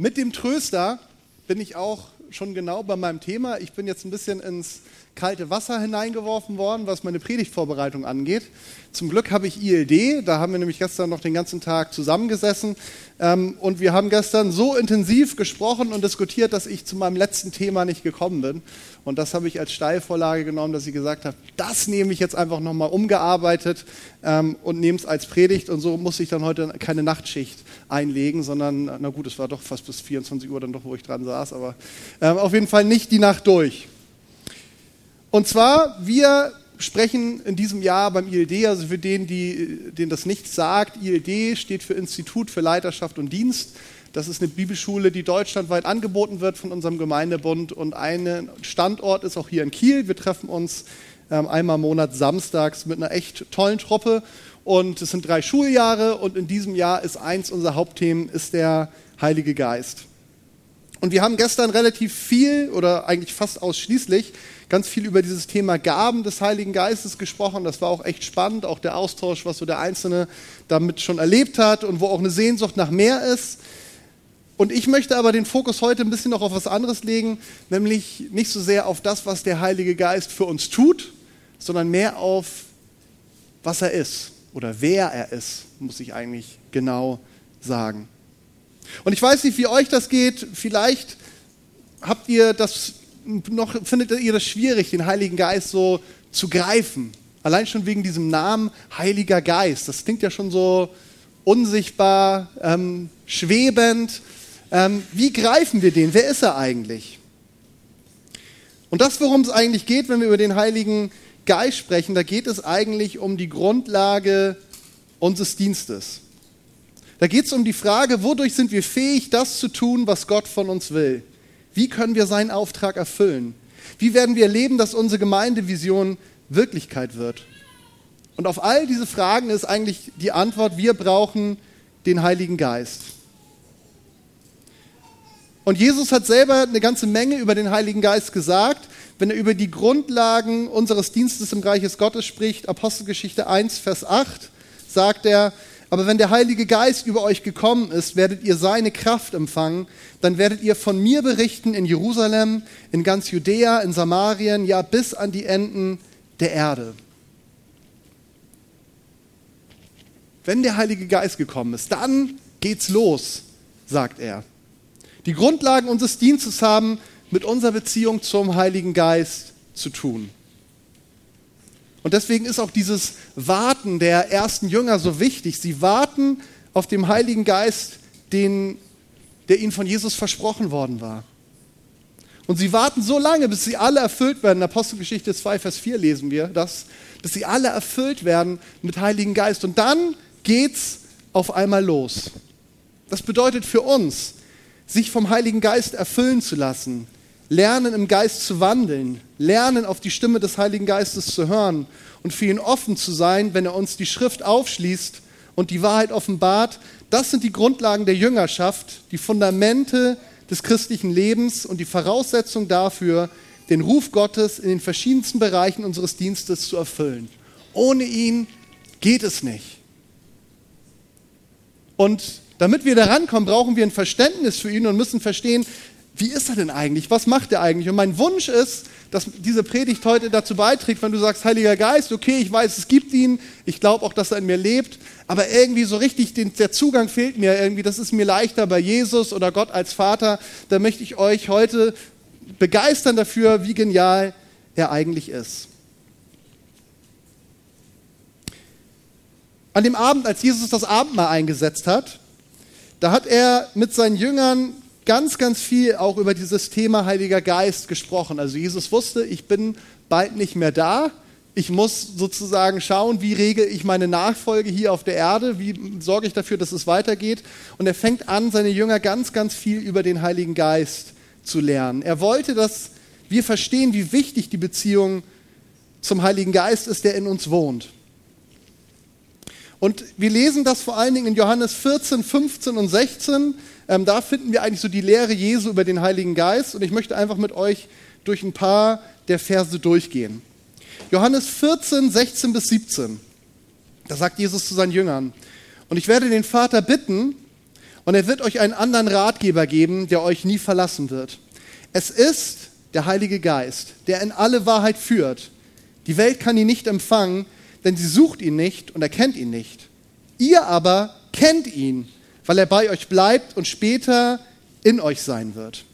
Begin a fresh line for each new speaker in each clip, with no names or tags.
Mit dem Tröster bin ich auch schon genau bei meinem Thema. Ich bin jetzt ein bisschen ins kalte Wasser hineingeworfen worden, was meine Predigtvorbereitung angeht. Zum Glück habe ich ILD, da haben wir nämlich gestern noch den ganzen Tag zusammengesessen ähm, und wir haben gestern so intensiv gesprochen und diskutiert, dass ich zu meinem letzten Thema nicht gekommen bin. Und das habe ich als Steilvorlage genommen, dass ich gesagt habe, das nehme ich jetzt einfach nochmal umgearbeitet ähm, und nehme es als Predigt und so muss ich dann heute keine Nachtschicht einlegen, sondern, na gut, es war doch fast bis 24 Uhr dann doch, wo ich dran saß, aber auf jeden Fall nicht die Nacht durch. Und zwar, wir sprechen in diesem Jahr beim ILD, also für den, die, denen das nicht sagt, ILD steht für Institut für Leiterschaft und Dienst. Das ist eine Bibelschule, die deutschlandweit angeboten wird von unserem Gemeindebund und ein Standort ist auch hier in Kiel. Wir treffen uns ähm, einmal im Monat samstags mit einer echt tollen Truppe und es sind drei Schuljahre und in diesem Jahr ist eins unserer Hauptthemen ist der Heilige Geist. Und wir haben gestern relativ viel oder eigentlich fast ausschließlich ganz viel über dieses Thema Gaben des Heiligen Geistes gesprochen. Das war auch echt spannend, auch der Austausch, was so der Einzelne damit schon erlebt hat und wo auch eine Sehnsucht nach mehr ist. Und ich möchte aber den Fokus heute ein bisschen noch auf was anderes legen, nämlich nicht so sehr auf das, was der Heilige Geist für uns tut, sondern mehr auf, was er ist oder wer er ist, muss ich eigentlich genau sagen. Und ich weiß nicht, wie euch das geht. Vielleicht habt ihr das noch, findet ihr das schwierig, den Heiligen Geist so zu greifen. Allein schon wegen diesem Namen Heiliger Geist. Das klingt ja schon so unsichtbar, ähm, schwebend. Ähm, wie greifen wir den? Wer ist er eigentlich? Und das, worum es eigentlich geht, wenn wir über den Heiligen Geist sprechen, da geht es eigentlich um die Grundlage unseres Dienstes. Da geht es um die Frage, wodurch sind wir fähig, das zu tun, was Gott von uns will? Wie können wir seinen Auftrag erfüllen? Wie werden wir erleben, dass unsere Gemeindevision Wirklichkeit wird? Und auf all diese Fragen ist eigentlich die Antwort, wir brauchen den Heiligen Geist. Und Jesus hat selber eine ganze Menge über den Heiligen Geist gesagt, wenn er über die Grundlagen unseres Dienstes im Reich des Gottes spricht. Apostelgeschichte 1, Vers 8 sagt er, aber wenn der Heilige Geist über euch gekommen ist, werdet ihr seine Kraft empfangen. Dann werdet ihr von mir berichten in Jerusalem, in ganz Judäa, in Samarien, ja bis an die Enden der Erde. Wenn der Heilige Geist gekommen ist, dann geht's los, sagt er. Die Grundlagen unseres Dienstes haben mit unserer Beziehung zum Heiligen Geist zu tun. Und deswegen ist auch dieses Warten der ersten Jünger so wichtig. Sie warten auf den Heiligen Geist, den, der ihnen von Jesus versprochen worden war. Und sie warten so lange, bis sie alle erfüllt werden. In Apostelgeschichte 2, Vers 4 lesen wir das, dass sie alle erfüllt werden mit Heiligen Geist. Und dann geht's auf einmal los. Das bedeutet für uns, sich vom Heiligen Geist erfüllen zu lassen, lernen im Geist zu wandeln, lernen auf die Stimme des Heiligen Geistes zu hören und für ihn offen zu sein, wenn er uns die Schrift aufschließt und die Wahrheit offenbart. Das sind die Grundlagen der Jüngerschaft, die Fundamente des christlichen Lebens und die Voraussetzung dafür, den Ruf Gottes in den verschiedensten Bereichen unseres Dienstes zu erfüllen. Ohne ihn geht es nicht. Und damit wir da rankommen, brauchen wir ein Verständnis für ihn und müssen verstehen, wie ist er denn eigentlich? Was macht er eigentlich? Und mein Wunsch ist, dass diese Predigt heute dazu beiträgt, wenn du sagst, Heiliger Geist, okay, ich weiß, es gibt ihn, ich glaube auch, dass er in mir lebt, aber irgendwie so richtig den, der Zugang fehlt mir irgendwie, das ist mir leichter bei Jesus oder Gott als Vater, da möchte ich euch heute begeistern dafür, wie genial er eigentlich ist. An dem Abend, als Jesus das Abendmahl eingesetzt hat, da hat er mit seinen Jüngern ganz, ganz viel auch über dieses Thema Heiliger Geist gesprochen. Also Jesus wusste, ich bin bald nicht mehr da. Ich muss sozusagen schauen, wie regel ich meine Nachfolge hier auf der Erde, wie sorge ich dafür, dass es weitergeht. Und er fängt an, seine Jünger ganz, ganz viel über den Heiligen Geist zu lernen. Er wollte, dass wir verstehen, wie wichtig die Beziehung zum Heiligen Geist ist, der in uns wohnt. Und wir lesen das vor allen Dingen in Johannes 14, 15 und 16. Ähm, da finden wir eigentlich so die Lehre Jesu über den Heiligen Geist und ich möchte einfach mit euch durch ein paar der Verse durchgehen. Johannes 14, 16 bis 17. Da sagt Jesus zu seinen Jüngern, und ich werde den Vater bitten, Und er wird euch einen anderen Ratgeber geben, der euch nie verlassen wird. Es ist der Heilige Geist, der in alle Wahrheit führt. Die Welt kann ihn nicht empfangen, denn sie sucht ihn nicht und erkennt ihn nicht. Ihr aber kennt ihn, weil er bei euch bleibt und später in euch sein wird.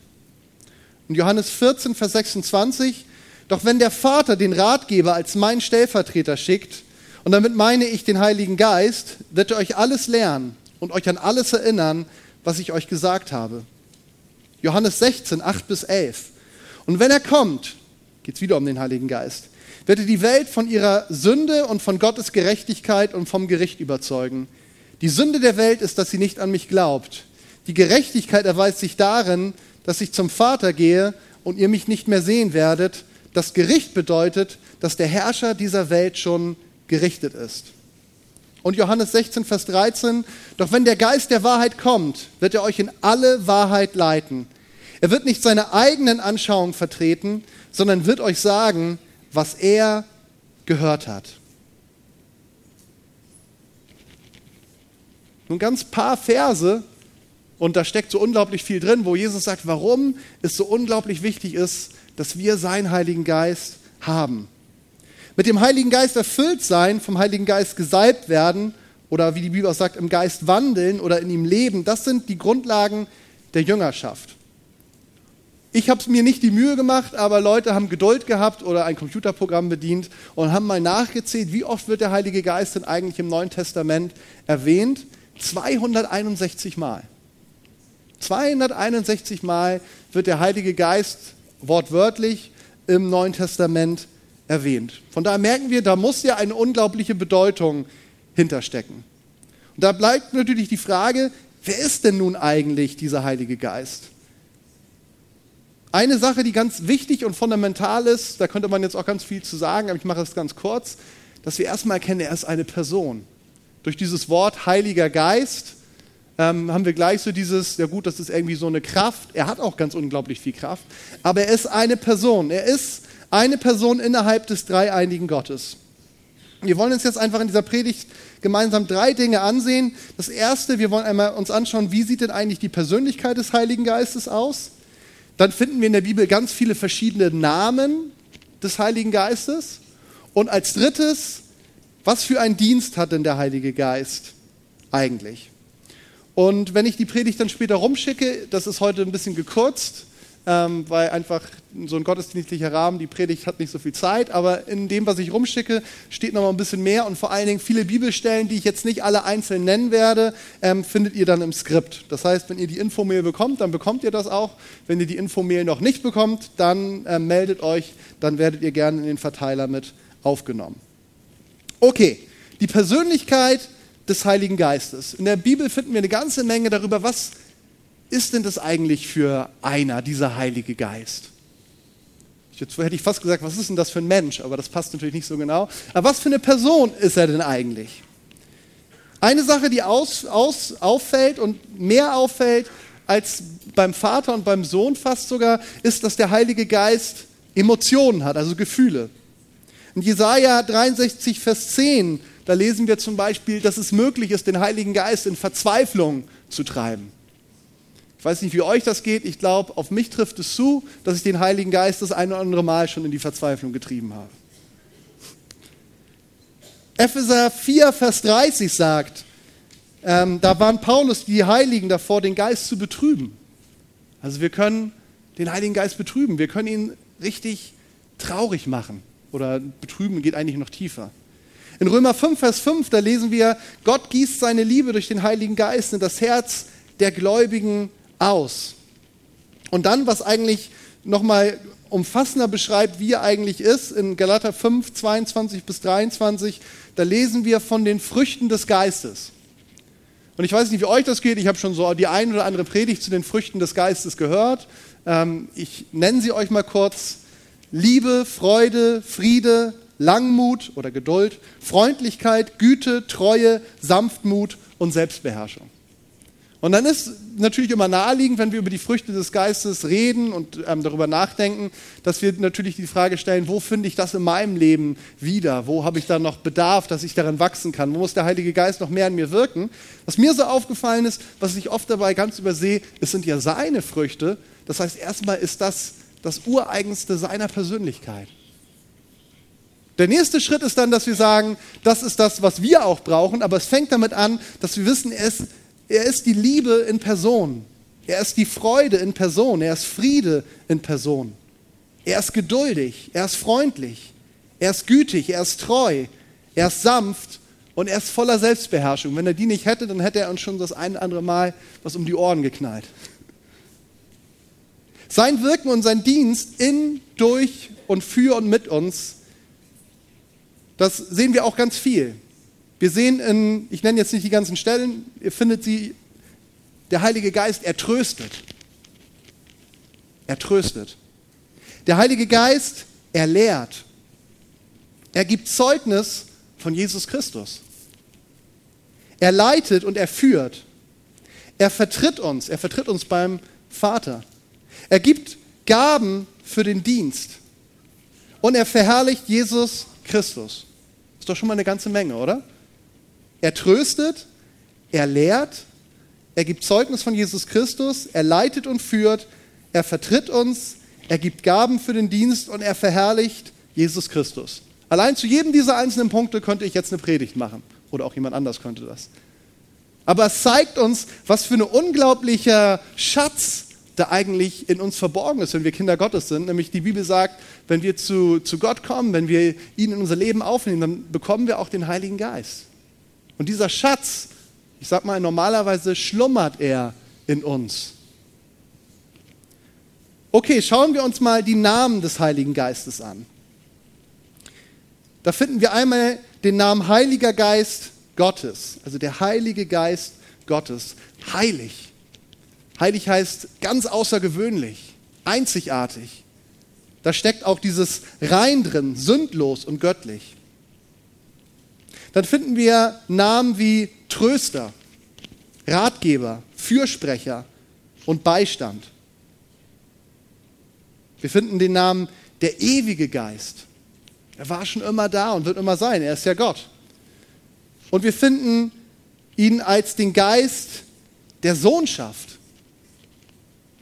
Und Johannes 14, Vers 26, doch wenn der Vater den Ratgeber als mein Stellvertreter schickt, und damit meine ich den Heiligen Geist, wird er euch alles lernen und euch an alles erinnern, was ich euch gesagt habe. Johannes 16, 8 bis 11. Und wenn er kommt, geht es wieder um den Heiligen Geist, wird er die Welt von ihrer Sünde und von Gottes Gerechtigkeit und vom Gericht überzeugen. Die Sünde der Welt ist, dass sie nicht an mich glaubt. Die Gerechtigkeit erweist sich darin, dass ich zum Vater gehe und ihr mich nicht mehr sehen werdet. Das Gericht bedeutet, dass der Herrscher dieser Welt schon gerichtet ist. Und Johannes 16, Vers 13, doch wenn der Geist der Wahrheit kommt, wird er euch in alle Wahrheit leiten. Er wird nicht seine eigenen Anschauungen vertreten, sondern wird euch sagen, was er gehört hat. Nun ganz paar Verse, und da steckt so unglaublich viel drin, wo Jesus sagt, warum es so unglaublich wichtig ist, dass wir seinen Heiligen Geist haben. Mit dem Heiligen Geist erfüllt sein, vom Heiligen Geist gesalbt werden oder wie die Bibel auch sagt, im Geist wandeln oder in ihm leben, das sind die Grundlagen der Jüngerschaft. Ich habe es mir nicht die Mühe gemacht, aber Leute haben Geduld gehabt oder ein Computerprogramm bedient und haben mal nachgezählt, wie oft wird der Heilige Geist denn eigentlich im Neuen Testament erwähnt? 261 Mal. 261 Mal wird der Heilige Geist wortwörtlich im Neuen Testament erwähnt. Von daher merken wir, da muss ja eine unglaubliche Bedeutung hinterstecken. Und da bleibt natürlich die Frage, wer ist denn nun eigentlich dieser Heilige Geist? Eine Sache, die ganz wichtig und fundamental ist, da könnte man jetzt auch ganz viel zu sagen, aber ich mache es ganz kurz, dass wir erstmal erkennen, er ist eine Person. Durch dieses Wort Heiliger Geist ähm, haben wir gleich so dieses, ja gut, das ist irgendwie so eine Kraft. Er hat auch ganz unglaublich viel Kraft, aber er ist eine Person. Er ist eine Person innerhalb des dreieinigen Gottes. Wir wollen uns jetzt einfach in dieser Predigt gemeinsam drei Dinge ansehen. Das erste, wir wollen einmal uns anschauen, wie sieht denn eigentlich die Persönlichkeit des Heiligen Geistes aus? Dann finden wir in der Bibel ganz viele verschiedene Namen des Heiligen Geistes. Und als drittes, was für einen Dienst hat denn der Heilige Geist eigentlich? Und wenn ich die Predigt dann später rumschicke, das ist heute ein bisschen gekürzt, ähm, weil einfach so ein gottesdienstlicher Rahmen, die Predigt hat nicht so viel Zeit, aber in dem, was ich rumschicke, steht noch mal ein bisschen mehr und vor allen Dingen viele Bibelstellen, die ich jetzt nicht alle einzeln nennen werde, ähm, findet ihr dann im Skript. Das heißt, wenn ihr die Infomail bekommt, dann bekommt ihr das auch. Wenn ihr die Infomail noch nicht bekommt, dann äh, meldet euch, dann werdet ihr gerne in den Verteiler mit aufgenommen. Okay, die Persönlichkeit des Heiligen Geistes. In der Bibel finden wir eine ganze Menge darüber, was ist denn das eigentlich für einer, dieser Heilige Geist? Jetzt hätte ich fast gesagt, was ist denn das für ein Mensch? Aber das passt natürlich nicht so genau. Aber was für eine Person ist er denn eigentlich? Eine Sache, die aus, aus, auffällt und mehr auffällt als beim Vater und beim Sohn fast sogar, ist, dass der Heilige Geist Emotionen hat, also Gefühle. In Jesaja 63, Vers 10, da lesen wir zum Beispiel, dass es möglich ist, den Heiligen Geist in Verzweiflung zu treiben. Ich weiß nicht, wie euch das geht. Ich glaube, auf mich trifft es zu, dass ich den Heiligen Geist das eine oder andere Mal schon in die Verzweiflung getrieben habe. Epheser 4, Vers 30 sagt, ähm, da waren Paulus die Heiligen davor, den Geist zu betrüben. Also wir können den Heiligen Geist betrüben. Wir können ihn richtig traurig machen. Oder betrüben geht eigentlich noch tiefer. In Römer 5, Vers 5, da lesen wir, Gott gießt seine Liebe durch den Heiligen Geist in das Herz der Gläubigen aus. Und dann, was eigentlich nochmal umfassender beschreibt, wie er eigentlich ist, in Galater 5, 22 bis 23, da lesen wir von den Früchten des Geistes. Und ich weiß nicht, wie euch das geht, ich habe schon so die ein oder andere Predigt zu den Früchten des Geistes gehört. Ähm, ich nenne sie euch mal kurz. Liebe, Freude, Friede, Langmut oder Geduld, Freundlichkeit, Güte, Treue, Sanftmut und Selbstbeherrschung. Und dann ist natürlich immer naheliegend, wenn wir über die Früchte des Geistes reden und ähm, darüber nachdenken, dass wir natürlich die Frage stellen, wo finde ich das in meinem Leben wieder? Wo habe ich da noch Bedarf, dass ich darin wachsen kann? Wo muss der Heilige Geist noch mehr an mir wirken? Was mir so aufgefallen ist, was ich oft dabei ganz übersehe, es sind ja seine Früchte. Das heißt, erstmal ist das das Ureigenste seiner Persönlichkeit. Der nächste Schritt ist dann, dass wir sagen, das ist das, was wir auch brauchen, aber es fängt damit an, dass wir wissen, er ist er ist die Liebe in Person. Er ist die Freude in Person. Er ist Friede in Person. Er ist geduldig. Er ist freundlich. Er ist gütig. Er ist treu. Er ist sanft und er ist voller Selbstbeherrschung. Wenn er die nicht hätte, dann hätte er uns schon das ein oder andere Mal was um die Ohren geknallt. Sein Wirken und sein Dienst in, durch und für und mit uns, das sehen wir auch ganz viel. Wir sehen in, ich nenne jetzt nicht die ganzen Stellen, ihr findet sie, der Heilige Geist, er tröstet. Er tröstet. Der Heilige Geist, er lehrt. Er gibt Zeugnis von Jesus Christus. Er leitet und er führt. Er vertritt uns, er vertritt uns beim Vater. Er gibt Gaben für den Dienst. Und er verherrlicht Jesus Christus. Ist doch schon mal eine ganze Menge, oder? Er tröstet, er lehrt, er gibt Zeugnis von Jesus Christus, er leitet und führt, er vertritt uns, er gibt Gaben für den Dienst und er verherrlicht Jesus Christus. Allein zu jedem dieser einzelnen Punkte könnte ich jetzt eine Predigt machen. Oder auch jemand anders könnte das. Aber es zeigt uns, was für ein unglaublicher Schatz da eigentlich in uns verborgen ist, wenn wir Kinder Gottes sind. Nämlich die Bibel sagt, wenn wir zu, zu Gott kommen, wenn wir ihn in unser Leben aufnehmen, dann bekommen wir auch den Heiligen Geist. Und dieser Schatz, ich sag mal, normalerweise schlummert er in uns. Okay, schauen wir uns mal die Namen des Heiligen Geistes an. Da finden wir einmal den Namen Heiliger Geist Gottes, also der Heilige Geist Gottes. Heilig. Heilig heißt ganz außergewöhnlich, einzigartig. Da steckt auch dieses Rein drin, sündlos und göttlich dann finden wir Namen wie Tröster, Ratgeber, Fürsprecher und Beistand. Wir finden den Namen der ewige Geist. Er war schon immer da und wird immer sein. Er ist ja Gott. Und wir finden ihn als den Geist der Sohnschaft.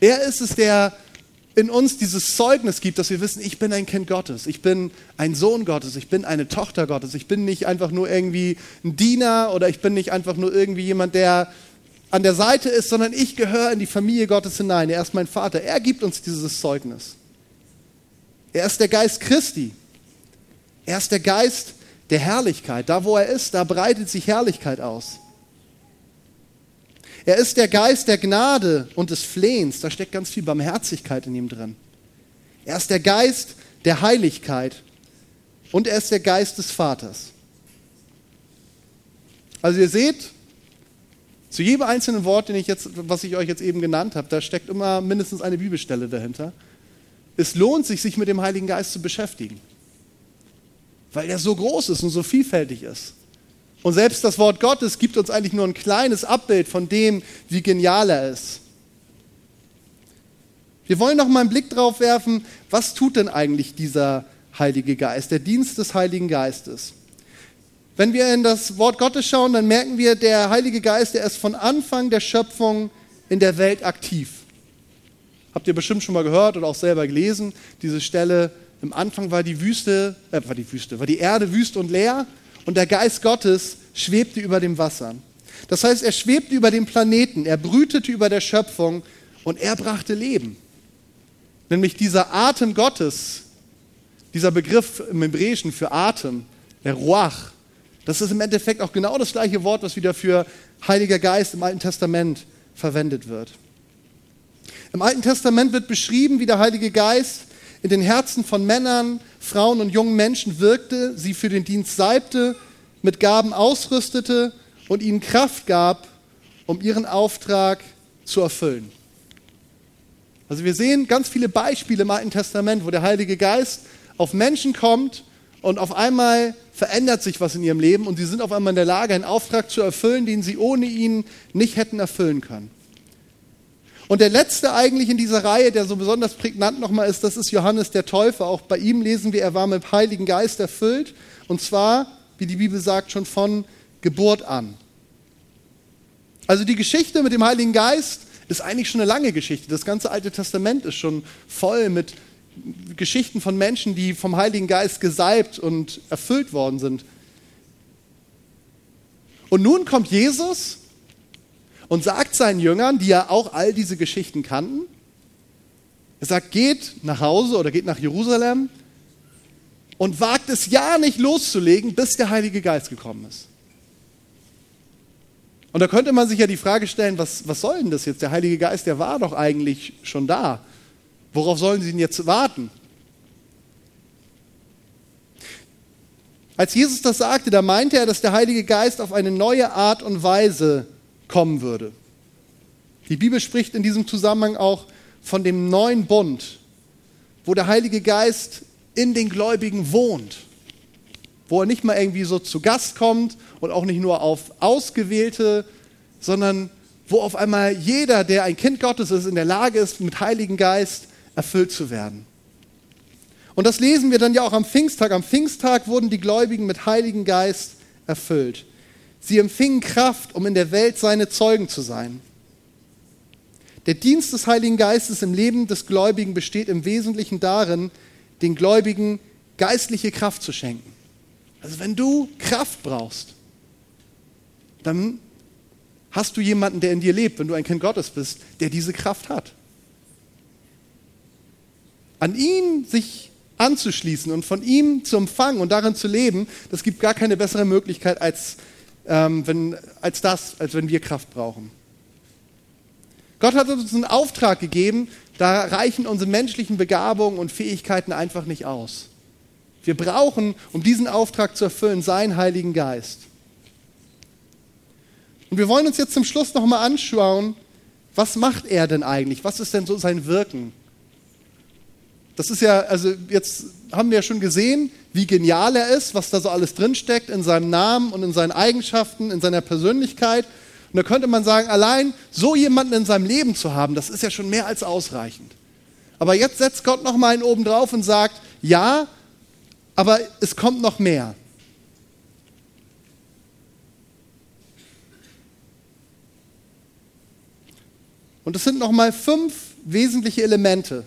Er ist es, der in uns dieses Zeugnis gibt, dass wir wissen, ich bin ein Kind Gottes, ich bin ein Sohn Gottes, ich bin eine Tochter Gottes, ich bin nicht einfach nur irgendwie ein Diener oder ich bin nicht einfach nur irgendwie jemand, der an der Seite ist, sondern ich gehöre in die Familie Gottes hinein. Er ist mein Vater. Er gibt uns dieses Zeugnis. Er ist der Geist Christi. Er ist der Geist der Herrlichkeit. Da, wo er ist, da breitet sich Herrlichkeit aus. Er ist der Geist der Gnade und des Flehens. Da steckt ganz viel Barmherzigkeit in ihm drin. Er ist der Geist der Heiligkeit und er ist der Geist des Vaters. Also ihr seht, zu jedem einzelnen Wort, den ich jetzt, was ich euch jetzt eben genannt habe, da steckt immer mindestens eine Bibelstelle dahinter. Es lohnt sich, sich mit dem Heiligen Geist zu beschäftigen, weil er so groß ist und so vielfältig ist. Und selbst das Wort Gottes gibt uns eigentlich nur ein kleines Abbild von dem, wie genial er ist. Wir wollen noch mal einen Blick drauf werfen, was tut denn eigentlich dieser Heilige Geist, der Dienst des Heiligen Geistes? Wenn wir in das Wort Gottes schauen, dann merken wir, der Heilige Geist, der ist von Anfang der Schöpfung in der Welt aktiv. Habt ihr bestimmt schon mal gehört oder auch selber gelesen, diese Stelle, im Anfang war die Wüste, äh, war die Wüste, war die Erde wüst und leer und der Geist Gottes schwebte über dem Wasser. Das heißt, er schwebte über dem Planeten, er brütete über der Schöpfung und er brachte Leben. Nämlich dieser Atem Gottes, dieser Begriff im Hebräischen für Atem, der Ruach, das ist im Endeffekt auch genau das gleiche Wort, was wieder für Heiliger Geist im Alten Testament verwendet wird. Im Alten Testament wird beschrieben, wie der Heilige Geist in den Herzen von Männern, Frauen und jungen Menschen wirkte, sie für den Dienst salbte, mit Gaben ausrüstete und ihnen Kraft gab, um ihren Auftrag zu erfüllen. Also wir sehen ganz viele Beispiele im Alten Testament, wo der Heilige Geist auf Menschen kommt und auf einmal verändert sich was in ihrem Leben und sie sind auf einmal in der Lage, einen Auftrag zu erfüllen, den sie ohne ihn nicht hätten erfüllen können. Und der letzte eigentlich in dieser Reihe, der so besonders prägnant nochmal ist, das ist Johannes der Täufer. Auch bei ihm lesen wir, er war mit Heiligen Geist erfüllt. Und zwar, wie die Bibel sagt, schon von Geburt an. Also die Geschichte mit dem Heiligen Geist ist eigentlich schon eine lange Geschichte. Das ganze Alte Testament ist schon voll mit Geschichten von Menschen, die vom Heiligen Geist gesalbt und erfüllt worden sind. Und nun kommt Jesus und sagt seinen Jüngern, die ja auch all diese Geschichten kannten, er sagt, geht nach Hause oder geht nach Jerusalem und wagt es ja nicht loszulegen, bis der Heilige Geist gekommen ist. Und da könnte man sich ja die Frage stellen, was, was soll denn das jetzt? Der Heilige Geist, der war doch eigentlich schon da. Worauf sollen sie denn jetzt warten? Als Jesus das sagte, da meinte er, dass der Heilige Geist auf eine neue Art und Weise kommen würde. Die Bibel spricht in diesem Zusammenhang auch von dem neuen Bund, wo der Heilige Geist in den Gläubigen wohnt, wo er nicht mal irgendwie so zu Gast kommt und auch nicht nur auf Ausgewählte, sondern wo auf einmal jeder, der ein Kind Gottes ist, in der Lage ist, mit Heiligen Geist erfüllt zu werden. Und das lesen wir dann ja auch am Pfingsttag. Am Pfingsttag wurden die Gläubigen mit Heiligen Geist erfüllt. Sie empfingen Kraft, um in der Welt seine Zeugen zu sein. Der Dienst des Heiligen Geistes im Leben des Gläubigen besteht im Wesentlichen darin, den Gläubigen geistliche Kraft zu schenken. Also wenn du Kraft brauchst, dann hast du jemanden, der in dir lebt, wenn du ein Kind Gottes bist, der diese Kraft hat. An ihn sich anzuschließen und von ihm zu empfangen und darin zu leben, das gibt gar keine bessere Möglichkeit als ähm, wenn, als das, als wenn wir Kraft brauchen. Gott hat uns einen Auftrag gegeben, da reichen unsere menschlichen Begabungen und Fähigkeiten einfach nicht aus. Wir brauchen, um diesen Auftrag zu erfüllen, seinen Heiligen Geist. Und wir wollen uns jetzt zum Schluss nochmal anschauen, was macht er denn eigentlich? Was ist denn so sein Wirken? Das ist ja, also jetzt haben wir ja schon gesehen, wie genial er ist, was da so alles drinsteckt in seinem Namen und in seinen Eigenschaften, in seiner Persönlichkeit. Und da könnte man sagen, allein so jemanden in seinem Leben zu haben, das ist ja schon mehr als ausreichend. Aber jetzt setzt Gott noch mal einen oben drauf und sagt, ja, aber es kommt noch mehr. Und es sind noch mal fünf wesentliche Elemente,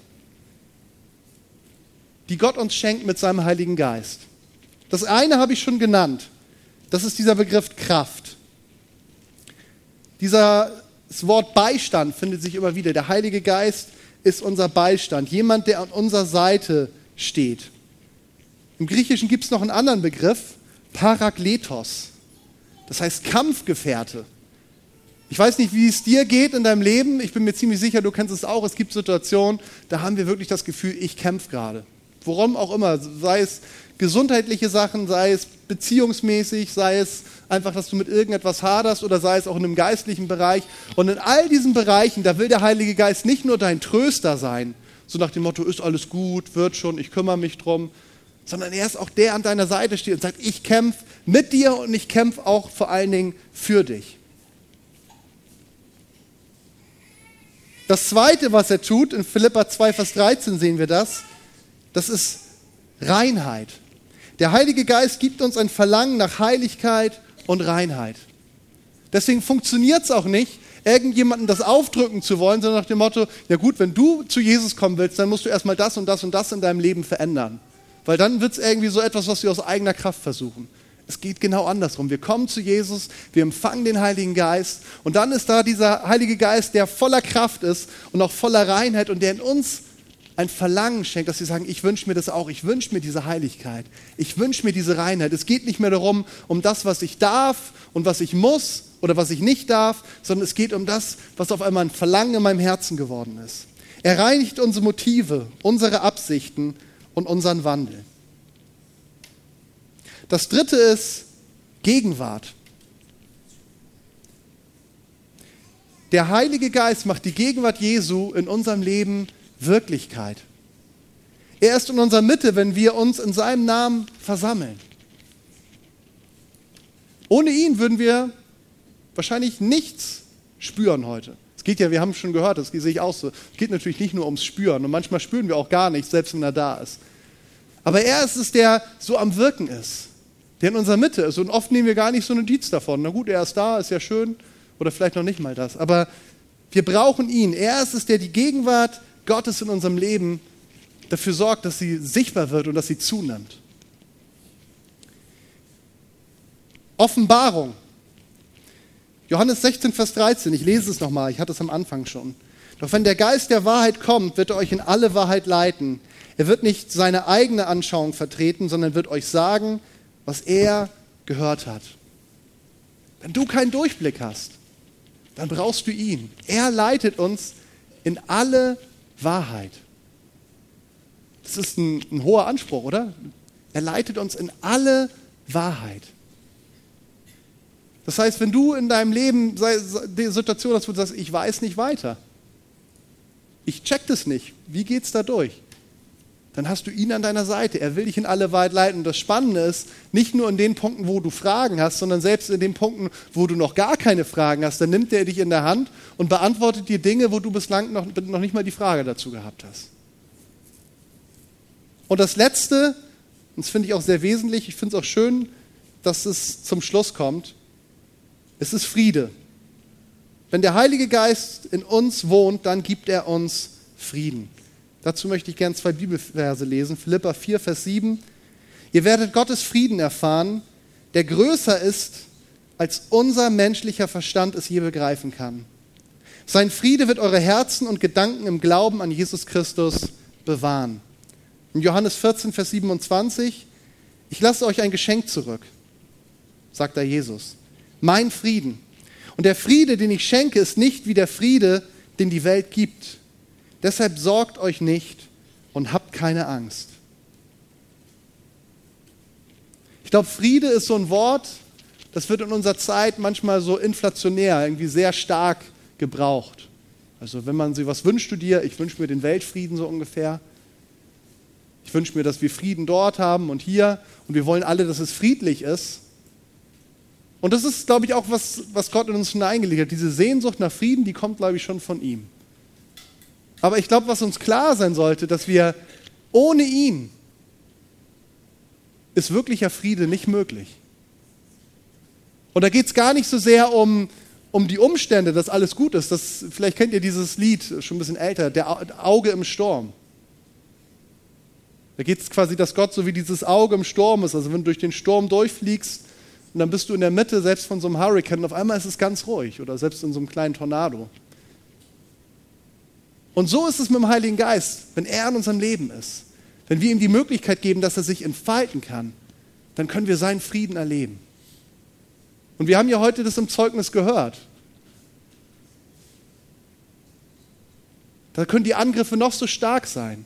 die Gott uns schenkt mit seinem Heiligen Geist. Das eine habe ich schon genannt. Das ist dieser Begriff Kraft. Dieser, das Wort Beistand findet sich immer wieder. Der Heilige Geist ist unser Beistand, jemand, der an unserer Seite steht. Im Griechischen gibt es noch einen anderen Begriff, Parakletos. Das heißt Kampfgefährte. Ich weiß nicht, wie es dir geht in deinem Leben. Ich bin mir ziemlich sicher, du kennst es auch. Es gibt Situationen, da haben wir wirklich das Gefühl, ich kämpfe gerade. Worum auch immer, sei es gesundheitliche Sachen, sei es beziehungsmäßig, sei es einfach, dass du mit irgendetwas haderst oder sei es auch in einem geistlichen Bereich. Und in all diesen Bereichen, da will der Heilige Geist nicht nur dein Tröster sein, so nach dem Motto, ist alles gut, wird schon, ich kümmere mich drum, sondern er ist auch der an deiner Seite steht und sagt, ich kämpfe mit dir und ich kämpfe auch vor allen Dingen für dich. Das Zweite, was er tut, in Philippa 2, Vers 13 sehen wir das, das ist Reinheit. Der Heilige Geist gibt uns ein Verlangen nach Heiligkeit und Reinheit. Deswegen funktioniert es auch nicht, irgendjemandem das aufdrücken zu wollen, sondern nach dem Motto, ja gut, wenn du zu Jesus kommen willst, dann musst du erstmal das und das und das in deinem Leben verändern. Weil dann wird es irgendwie so etwas, was wir aus eigener Kraft versuchen. Es geht genau andersrum. Wir kommen zu Jesus, wir empfangen den Heiligen Geist und dann ist da dieser Heilige Geist, der voller Kraft ist und auch voller Reinheit und der in uns ein Verlangen schenkt, dass sie sagen, ich wünsche mir das auch, ich wünsche mir diese Heiligkeit, ich wünsche mir diese Reinheit. Es geht nicht mehr darum, um das, was ich darf und was ich muss oder was ich nicht darf, sondern es geht um das, was auf einmal ein Verlangen in meinem Herzen geworden ist. Er reinigt unsere Motive, unsere Absichten und unseren Wandel. Das dritte ist Gegenwart. Der Heilige Geist macht die Gegenwart Jesu in unserem Leben Wirklichkeit. Er ist in unserer Mitte, wenn wir uns in seinem Namen versammeln. Ohne ihn würden wir wahrscheinlich nichts spüren heute. Es geht ja, wir haben schon gehört, das sehe ich auch so. Es geht natürlich nicht nur ums Spüren und manchmal spüren wir auch gar nichts, selbst wenn er da ist. Aber er ist es, der so am Wirken ist, der in unserer Mitte ist und oft nehmen wir gar nicht so Notiz davon. Na gut, er ist da, ist ja schön oder vielleicht noch nicht mal das. Aber wir brauchen ihn. Er ist es, der die Gegenwart Gottes in unserem Leben dafür sorgt, dass sie sichtbar wird und dass sie zunimmt. Offenbarung. Johannes 16, Vers 13, ich lese es nochmal, ich hatte es am Anfang schon. Doch wenn der Geist der Wahrheit kommt, wird er euch in alle Wahrheit leiten. Er wird nicht seine eigene Anschauung vertreten, sondern wird euch sagen, was er gehört hat. Wenn du keinen Durchblick hast, dann brauchst du ihn. Er leitet uns in alle Wahrheit. Das ist ein, ein hoher Anspruch, oder? Er leitet uns in alle Wahrheit. Das heißt, wenn du in deinem Leben die Situation hast, wo du sagst, ich weiß nicht weiter, ich check das nicht, wie geht's da durch? Dann hast du ihn an deiner Seite. Er will dich in alle Wahrheit leiten. Und das Spannende ist, nicht nur in den Punkten, wo du Fragen hast, sondern selbst in den Punkten, wo du noch gar keine Fragen hast, dann nimmt er dich in der Hand und beantwortet dir Dinge, wo du bislang noch, noch nicht mal die Frage dazu gehabt hast. Und das Letzte, und das finde ich auch sehr wesentlich, ich finde es auch schön, dass es zum Schluss kommt, es ist Friede. Wenn der Heilige Geist in uns wohnt, dann gibt er uns Frieden. Dazu möchte ich gerne zwei Bibelverse lesen. Philippa 4, Vers 7. Ihr werdet Gottes Frieden erfahren, der größer ist, als unser menschlicher Verstand es je begreifen kann. Sein Friede wird eure Herzen und Gedanken im Glauben an Jesus Christus bewahren. In Johannes 14, Vers 27, ich lasse euch ein Geschenk zurück, sagt da Jesus. Mein Frieden. Und der Friede, den ich schenke, ist nicht wie der Friede, den die Welt gibt. Deshalb sorgt euch nicht und habt keine Angst. Ich glaube, Friede ist so ein Wort, das wird in unserer Zeit manchmal so inflationär, irgendwie sehr stark gebraucht. Also wenn man sich was wünscht du dir, ich wünsche mir den Weltfrieden so ungefähr. Ich wünsche mir, dass wir Frieden dort haben und hier. Und wir wollen alle, dass es friedlich ist. Und das ist, glaube ich, auch was, was Gott in uns hineingelegt hat. Diese Sehnsucht nach Frieden, die kommt, glaube ich, schon von ihm. Aber ich glaube, was uns klar sein sollte, dass wir ohne ihn ist wirklicher Friede nicht möglich. Und da geht es gar nicht so sehr um, um die Umstände, dass alles gut ist. Das, vielleicht kennt ihr dieses Lied, schon ein bisschen älter, der Auge im Sturm. Da geht es quasi, dass Gott so wie dieses Auge im Sturm ist. Also wenn du durch den Sturm durchfliegst und dann bist du in der Mitte selbst von so einem Hurricane und auf einmal ist es ganz ruhig oder selbst in so einem kleinen Tornado. Und so ist es mit dem Heiligen Geist, wenn er in unserem Leben ist. Wenn wir ihm die Möglichkeit geben, dass er sich entfalten kann, dann können wir seinen Frieden erleben. Und wir haben ja heute das im Zeugnis gehört. Da können die Angriffe noch so stark sein.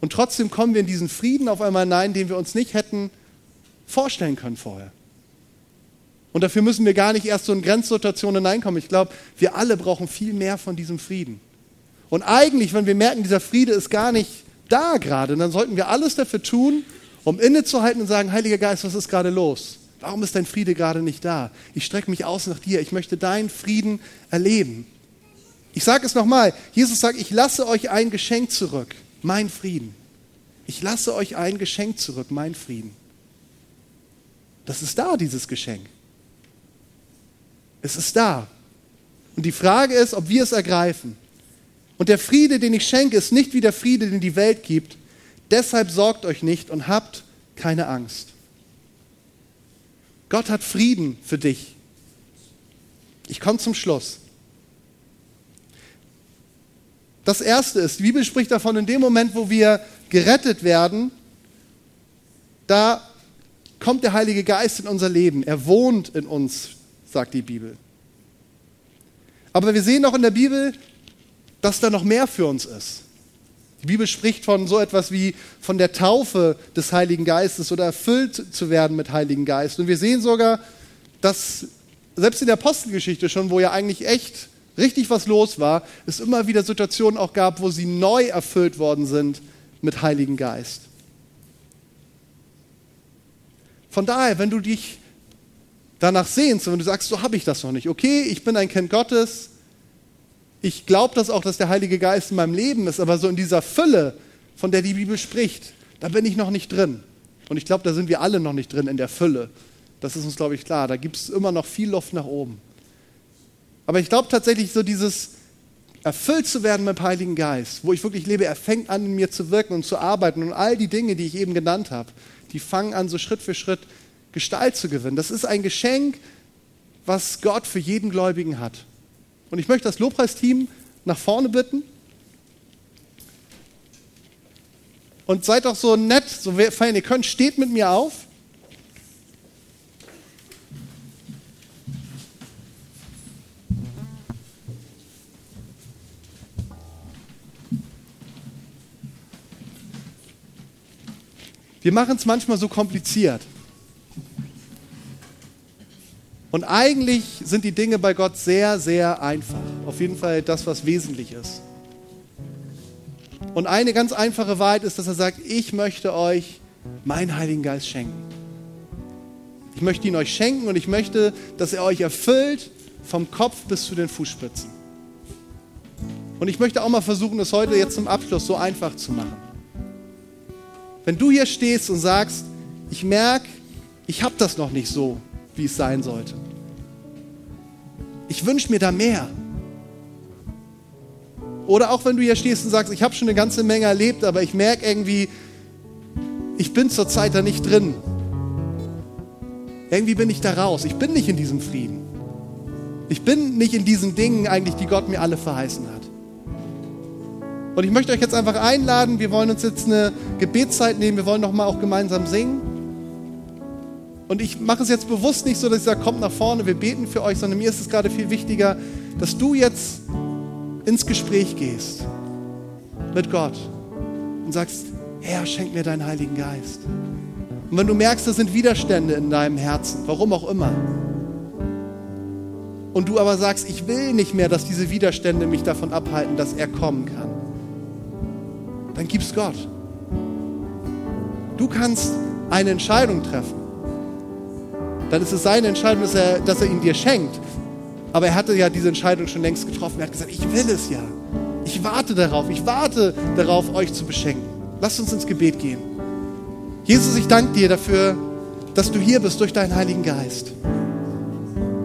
Und trotzdem kommen wir in diesen Frieden auf einmal hinein, den wir uns nicht hätten vorstellen können vorher. Und dafür müssen wir gar nicht erst so in Grenzsituationen hineinkommen. Ich glaube, wir alle brauchen viel mehr von diesem Frieden. Und eigentlich, wenn wir merken, dieser Friede ist gar nicht da gerade, dann sollten wir alles dafür tun, um innezuhalten und sagen, Heiliger Geist, was ist gerade los? Warum ist dein Friede gerade nicht da? Ich strecke mich aus nach dir. Ich möchte deinen Frieden erleben. Ich sage es nochmal. Jesus sagt, ich lasse euch ein Geschenk zurück mein Frieden. Ich lasse euch ein Geschenk zurück, mein Frieden. Das ist da, dieses Geschenk. Es ist da. Und die Frage ist, ob wir es ergreifen. Und der Friede, den ich schenke, ist nicht wie der Friede, den die Welt gibt. Deshalb sorgt euch nicht und habt keine Angst. Gott hat Frieden für dich. Ich komme zum Schluss. Das erste ist, die Bibel spricht davon, in dem Moment, wo wir gerettet werden, da kommt der Heilige Geist in unser Leben. Er wohnt in uns, sagt die Bibel. Aber wir sehen auch in der Bibel, dass da noch mehr für uns ist. Die Bibel spricht von so etwas wie von der Taufe des Heiligen Geistes oder erfüllt zu werden mit Heiligen Geist. Und wir sehen sogar, dass selbst in der Apostelgeschichte schon, wo ja eigentlich echt richtig was los war, es immer wieder Situationen auch gab, wo sie neu erfüllt worden sind mit Heiligen Geist. Von daher, wenn du dich danach sehnst und wenn du sagst, so habe ich das noch nicht, okay, ich bin ein Kind Gottes, ich glaube das auch, dass der Heilige Geist in meinem Leben ist, aber so in dieser Fülle, von der die Bibel spricht, da bin ich noch nicht drin. Und ich glaube, da sind wir alle noch nicht drin in der Fülle. Das ist uns, glaube ich, klar. Da gibt es immer noch viel Luft nach oben. Aber ich glaube tatsächlich, so dieses erfüllt zu werden mit dem Heiligen Geist, wo ich wirklich lebe, er fängt an, in mir zu wirken und zu arbeiten. Und all die Dinge, die ich eben genannt habe, die fangen an, so Schritt für Schritt Gestalt zu gewinnen. Das ist ein Geschenk, was Gott für jeden Gläubigen hat. Und ich möchte das Lobpreisteam nach vorne bitten. Und seid doch so nett, so fein ihr könnt, steht mit mir auf. Wir machen es manchmal so kompliziert. Und eigentlich sind die Dinge bei Gott sehr, sehr einfach. Auf jeden Fall das, was wesentlich ist. Und eine ganz einfache Wahrheit ist, dass er sagt, ich möchte euch meinen Heiligen Geist schenken. Ich möchte ihn euch schenken und ich möchte, dass er euch erfüllt vom Kopf bis zu den Fußspitzen. Und ich möchte auch mal versuchen, das heute jetzt zum Abschluss so einfach zu machen. Wenn du hier stehst und sagst, ich merke, ich habe das noch nicht so, wie es sein sollte. Ich wünsche mir da mehr. Oder auch wenn du hier stehst und sagst, ich habe schon eine ganze Menge erlebt, aber ich merke irgendwie, ich bin zurzeit da nicht drin. Irgendwie bin ich da raus. Ich bin nicht in diesem Frieden. Ich bin nicht in diesen Dingen eigentlich, die Gott mir alle verheißen hat. Und ich möchte euch jetzt einfach einladen, wir wollen uns jetzt eine Gebetszeit nehmen, wir wollen nochmal auch gemeinsam singen. Und ich mache es jetzt bewusst nicht so, dass ich sage, kommt nach vorne, wir beten für euch, sondern mir ist es gerade viel wichtiger, dass du jetzt ins Gespräch gehst mit Gott und sagst, Herr, schenk mir deinen Heiligen Geist. Und wenn du merkst, das sind Widerstände in deinem Herzen, warum auch immer, und du aber sagst, ich will nicht mehr, dass diese Widerstände mich davon abhalten, dass er kommen kann, dann gib's Gott. Du kannst eine Entscheidung treffen dann ist es seine Entscheidung, dass er, dass er ihn dir schenkt. Aber er hatte ja diese Entscheidung schon längst getroffen. Er hat gesagt, ich will es ja. Ich warte darauf. Ich warte darauf, euch zu beschenken. Lasst uns ins Gebet gehen. Jesus, ich danke dir dafür, dass du hier bist durch deinen Heiligen Geist.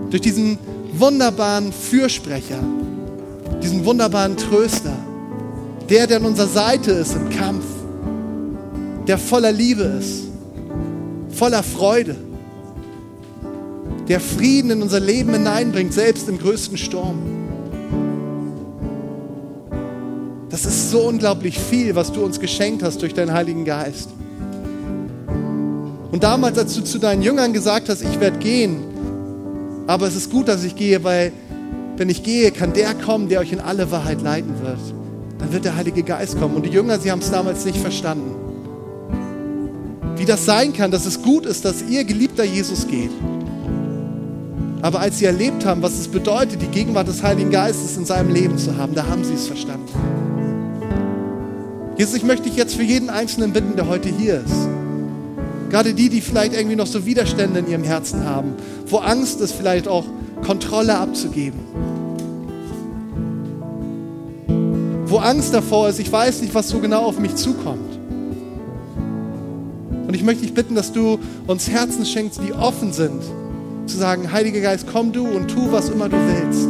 Durch diesen wunderbaren Fürsprecher, diesen wunderbaren Tröster, der, der an unserer Seite ist im Kampf, der voller Liebe ist, voller Freude der Frieden in unser Leben hineinbringt, selbst im größten Sturm. Das ist so unglaublich viel, was du uns geschenkt hast durch deinen Heiligen Geist. Und damals, als du zu deinen Jüngern gesagt hast, ich werde gehen, aber es ist gut, dass ich gehe, weil wenn ich gehe, kann der kommen, der euch in alle Wahrheit leiten wird. Dann wird der Heilige Geist kommen. Und die Jünger, sie haben es damals nicht verstanden. Wie das sein kann, dass es gut ist, dass ihr geliebter Jesus geht. Aber als sie erlebt haben, was es bedeutet, die Gegenwart des Heiligen Geistes in seinem Leben zu haben, da haben sie es verstanden. Jesus, ich möchte dich jetzt für jeden Einzelnen bitten, der heute hier ist. Gerade die, die vielleicht irgendwie noch so Widerstände in ihrem Herzen haben, wo Angst ist, vielleicht auch Kontrolle abzugeben. Wo Angst davor ist, ich weiß nicht, was so genau auf mich zukommt. Und ich möchte dich bitten, dass du uns Herzen schenkst, die offen sind zu sagen, Heiliger Geist, komm du und tu, was immer du willst.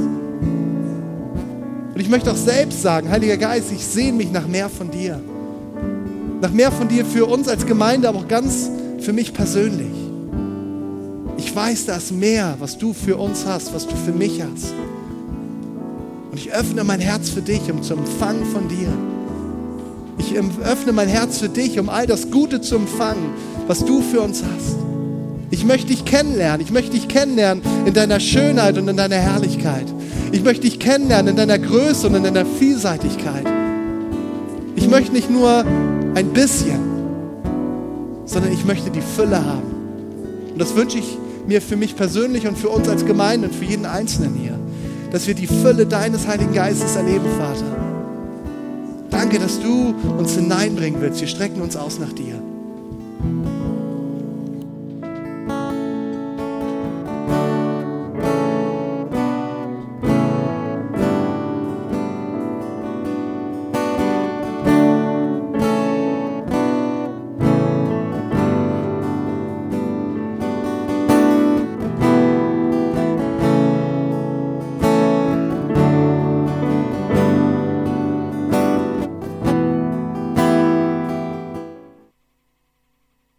Und ich möchte auch selbst sagen, Heiliger Geist, ich sehne mich nach mehr von dir. Nach mehr von dir für uns als Gemeinde, aber auch ganz für mich persönlich. Ich weiß, da ist mehr, was du für uns hast, was du für mich hast. Und ich öffne mein Herz für dich, um zu empfangen von dir. Ich öffne mein Herz für dich, um all das Gute zu empfangen, was du für uns hast. Ich möchte dich kennenlernen. Ich möchte dich kennenlernen in deiner Schönheit und in deiner Herrlichkeit. Ich möchte dich kennenlernen in deiner Größe und in deiner Vielseitigkeit. Ich möchte nicht nur ein bisschen, sondern ich möchte die Fülle haben. Und das wünsche ich mir für mich persönlich und für uns als Gemeinde und für jeden Einzelnen hier, dass wir die Fülle deines Heiligen Geistes erleben, Vater. Danke, dass du uns hineinbringen willst. Wir strecken uns aus nach dir.